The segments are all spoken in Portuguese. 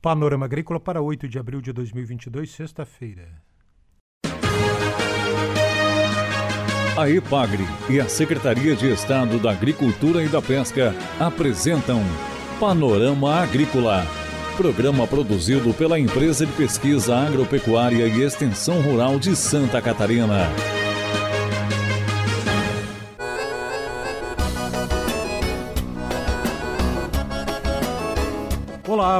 Panorama Agrícola para 8 de abril de 2022, sexta-feira. A EPAGRE e a Secretaria de Estado da Agricultura e da Pesca apresentam Panorama Agrícola, programa produzido pela Empresa de Pesquisa Agropecuária e Extensão Rural de Santa Catarina.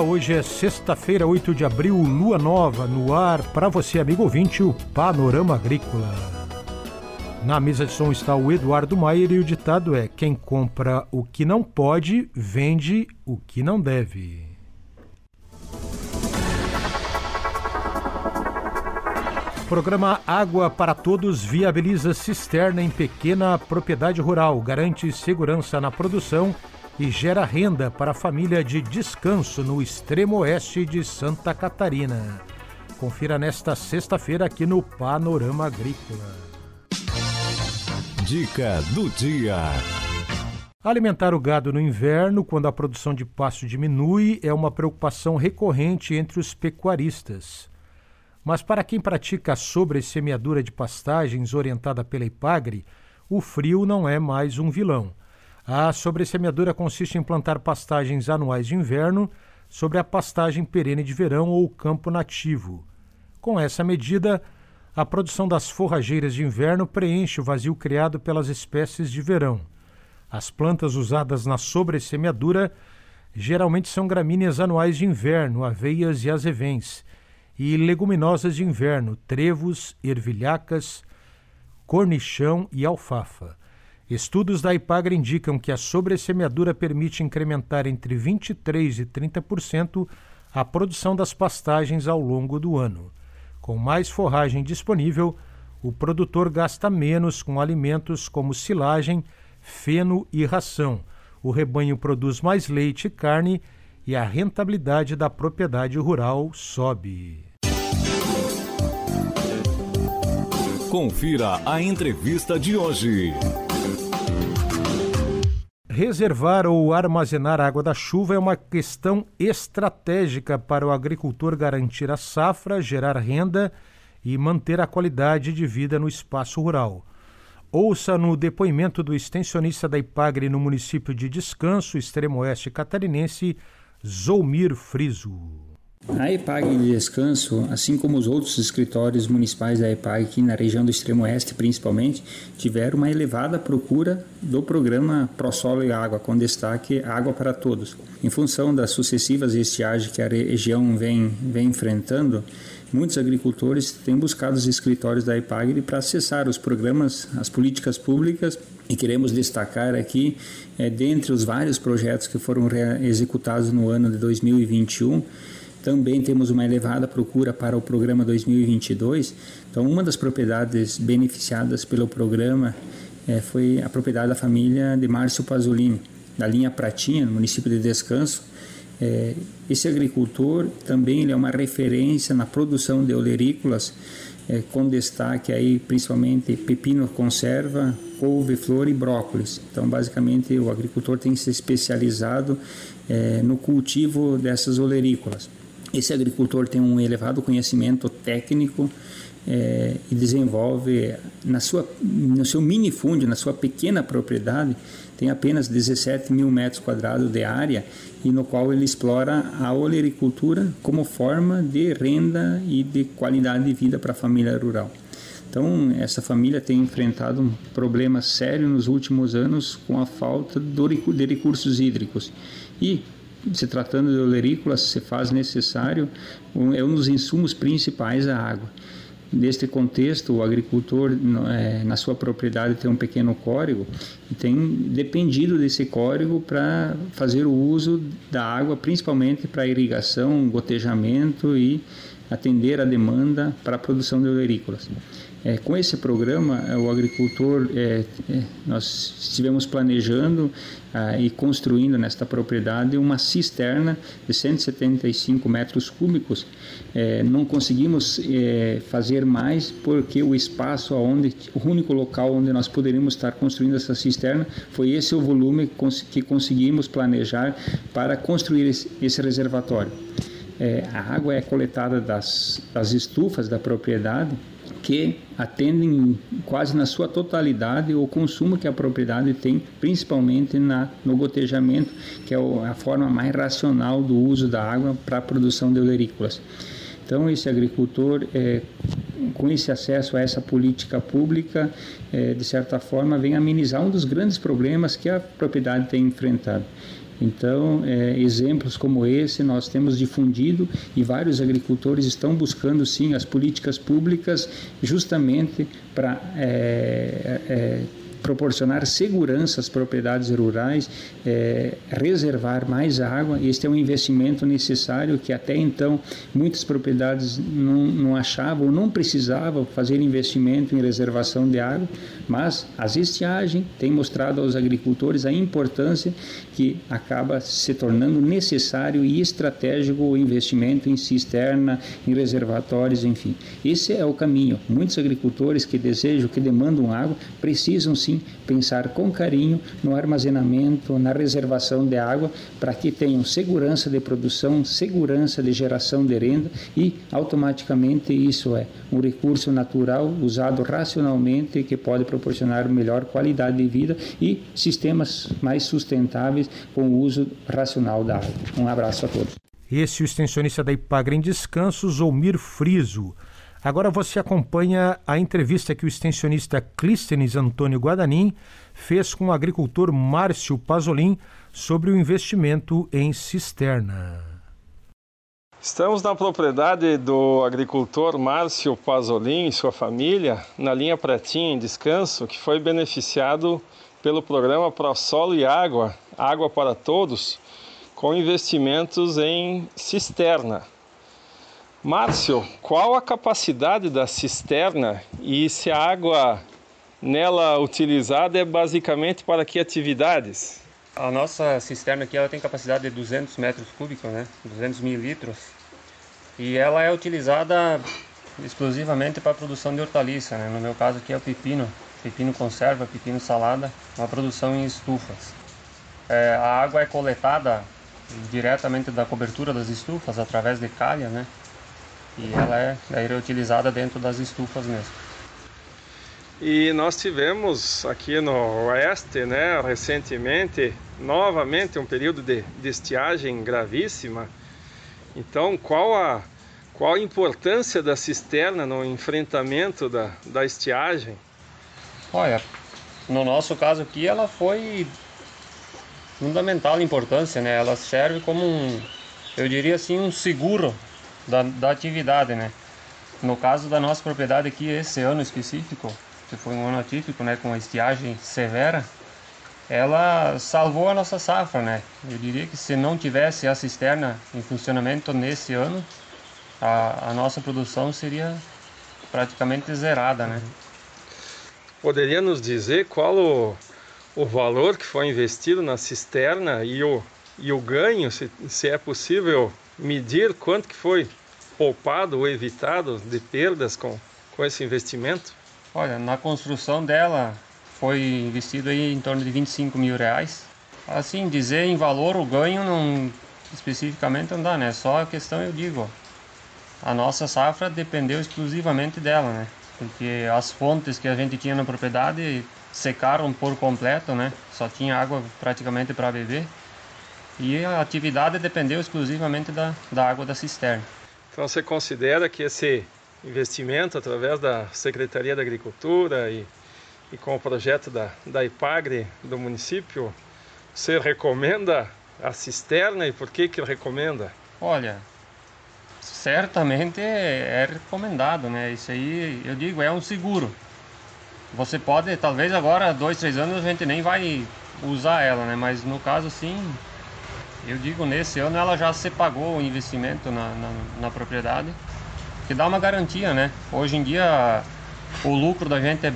Hoje é sexta-feira, 8 de abril, lua nova no ar para você, amigo ouvinte, o Panorama Agrícola. Na mesa de som está o Eduardo Maier e o ditado é: quem compra o que não pode, vende o que não deve. Programa Água para Todos viabiliza cisterna em pequena propriedade rural, garante segurança na produção e gera renda para a família de descanso no extremo oeste de Santa Catarina. Confira nesta sexta-feira aqui no Panorama Agrícola. Dica do dia. Alimentar o gado no inverno, quando a produção de pasto diminui, é uma preocupação recorrente entre os pecuaristas. Mas para quem pratica a sobressemeadura de pastagens orientada pela Ipagre, o frio não é mais um vilão. A sobressemeadura consiste em plantar pastagens anuais de inverno sobre a pastagem perene de verão ou campo nativo. Com essa medida, a produção das forrageiras de inverno preenche o vazio criado pelas espécies de verão. As plantas usadas na sobressemeadura geralmente são gramíneas anuais de inverno, aveias e azevens, e leguminosas de inverno, trevos, ervilhacas, cornichão e alfafa. Estudos da Ipagre indicam que a sobressemeadura permite incrementar entre 23% e 30% a produção das pastagens ao longo do ano. Com mais forragem disponível, o produtor gasta menos com alimentos como silagem, feno e ração. O rebanho produz mais leite e carne e a rentabilidade da propriedade rural sobe. Confira a entrevista de hoje. Reservar ou armazenar água da chuva é uma questão estratégica para o agricultor garantir a safra, gerar renda e manter a qualidade de vida no espaço rural. Ouça no depoimento do extensionista da Ipagre no município de Descanso, extremo oeste catarinense, Zoumir Friso. A EPAG de Descanso, assim como os outros escritórios municipais da EPAG aqui na região do extremo oeste principalmente, tiveram uma elevada procura do programa ProSolo e Água, com destaque Água para Todos. Em função das sucessivas estiagens que a região vem, vem enfrentando, muitos agricultores têm buscado os escritórios da EPAG para acessar os programas, as políticas públicas e queremos destacar aqui, é, dentre os vários projetos que foram executados no ano de 2021, também temos uma elevada procura para o programa 2022. Então, uma das propriedades beneficiadas pelo programa é, foi a propriedade da família de Márcio Pasolini, da linha Pratinha, no município de Descanso. É, esse agricultor também ele é uma referência na produção de olerícolas, é, com destaque aí principalmente pepino conserva, couve-flor e brócolis. Então, basicamente, o agricultor tem se especializado é, no cultivo dessas olerícolas. Esse agricultor tem um elevado conhecimento técnico é, e desenvolve na sua, no seu minifúndio, na sua pequena propriedade, tem apenas 17 mil metros quadrados de área e no qual ele explora a olericultura como forma de renda e de qualidade de vida para a família rural. Então, essa família tem enfrentado um problema sério nos últimos anos com a falta de recursos hídricos. E se tratando de olerícolas, se faz necessário, um, é um dos insumos principais a água. Neste contexto, o agricultor, é, na sua propriedade, tem um pequeno córrego e tem dependido desse córrego para fazer o uso da água, principalmente para irrigação, gotejamento e atender a demanda para a produção de olerícolas. É, com esse programa, é, o agricultor, é, é, nós estivemos planejando ah, e construindo nesta propriedade uma cisterna de 175 metros cúbicos. É, não conseguimos é, fazer mais porque o espaço aonde, o único local onde nós poderíamos estar construindo essa cisterna foi esse o volume que conseguimos planejar para construir esse, esse reservatório. É, a água é coletada das, das estufas da propriedade que atendem quase na sua totalidade o consumo que a propriedade tem, principalmente na, no gotejamento, que é a forma mais racional do uso da água para a produção de olerícolas. Então, esse agricultor, é, com esse acesso a essa política pública, é, de certa forma, vem amenizar um dos grandes problemas que a propriedade tem enfrentado. Então, é, exemplos como esse nós temos difundido e vários agricultores estão buscando sim as políticas públicas justamente para é, é, proporcionar segurança às propriedades rurais, é, reservar mais água. Este é um investimento necessário que até então muitas propriedades não, não achavam, não precisavam fazer investimento em reservação de água, mas as estiagens têm mostrado aos agricultores a importância que acaba se tornando necessário e estratégico o investimento em cisterna, em reservatórios, enfim. Esse é o caminho. Muitos agricultores que desejam, que demandam água, precisam sim pensar com carinho no armazenamento, na reservação de água, para que tenham segurança de produção, segurança de geração de renda e automaticamente isso é um recurso natural usado racionalmente que pode proporcionar melhor qualidade de vida e sistemas mais sustentáveis com o uso racional da água. Um abraço a todos. Esse é o extensionista da Ipagre em Descanso, Zolmir Friso. Agora você acompanha a entrevista que o extensionista Clístenes Antônio Guadanin fez com o agricultor Márcio Pazolim sobre o investimento em cisterna. Estamos na propriedade do agricultor Márcio Pazolim e sua família, na linha Pretinha em Descanso, que foi beneficiado pelo programa Pro Solo e Água, Água para Todos, com investimentos em cisterna. Márcio, qual a capacidade da cisterna e se a água nela utilizada é basicamente para que atividades? A nossa cisterna aqui ela tem capacidade de 200 metros cúbicos, né? 200 mil litros. E ela é utilizada exclusivamente para a produção de hortaliça, né? No meu caso aqui é o pepino, pepino conserva, pepino salada, uma produção em estufas. É, a água é coletada diretamente da cobertura das estufas através de calha, né? E ela é, é reutilizada dentro das estufas mesmo. E nós tivemos aqui no oeste, né, recentemente, novamente um período de, de estiagem gravíssima. Então, qual a, qual a importância da cisterna no enfrentamento da, da estiagem? Olha, no nosso caso aqui, ela foi fundamental importância, né? Ela serve como um, eu diria assim, um seguro da, da atividade, né? No caso da nossa propriedade aqui, esse ano específico, que foi um ano atípico, né, com estiagem severa, ela salvou a nossa safra, né? Eu diria que se não tivesse a cisterna em funcionamento nesse ano, a, a nossa produção seria praticamente zerada, né? Poderia nos dizer qual o, o valor que foi investido na cisterna e o, e o ganho, se, se é possível medir quanto que foi poupado ou evitado de perdas com, com esse investimento? Olha, na construção dela foi investido aí em torno de 25 mil reais. Assim, dizer em valor o ganho não especificamente não dá, né? Só a questão eu digo, a nossa safra dependeu exclusivamente dela, né? Porque as fontes que a gente tinha na propriedade secaram por completo, né? Só tinha água praticamente para beber. E a atividade dependeu exclusivamente da, da água da cisterna. Então você considera que esse investimento através da Secretaria da Agricultura e, e com o projeto da, da IPAGRE do município, você recomenda a cisterna e por que que recomenda? Olha, certamente é recomendado, né? Isso aí, eu digo, é um seguro. Você pode, talvez agora, dois, três anos, a gente nem vai usar ela, né? Mas no caso, sim, eu digo, nesse ano ela já se pagou o investimento na, na, na propriedade, que dá uma garantia, né? Hoje em dia o lucro da gente é,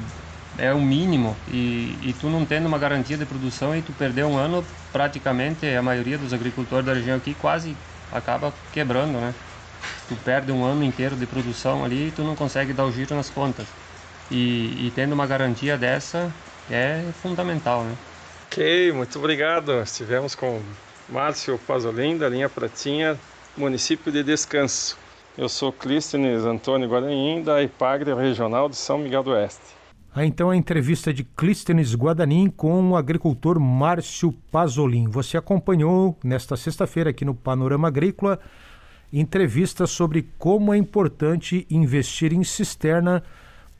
é o mínimo e, e tu não tendo uma garantia de produção e tu perder um ano, praticamente a maioria dos agricultores da região aqui quase acaba quebrando, né? Tu perde um ano inteiro de produção ali e tu não consegue dar o giro nas contas. E, e tendo uma garantia dessa é fundamental, né? Ok, muito obrigado. Estivemos com Márcio Pazolim, da linha Pratinha, município de Descanso. Eu sou Clístenes Antônio Guadanin, da IPAGRE Regional de São Miguel do Oeste. Ah, então a entrevista de Clístenes Guadanin com o agricultor Márcio Pasolin. Você acompanhou nesta sexta-feira aqui no Panorama Agrícola entrevista sobre como é importante investir em cisterna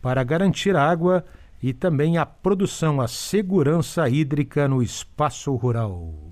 para garantir água e também a produção, a segurança hídrica no espaço rural.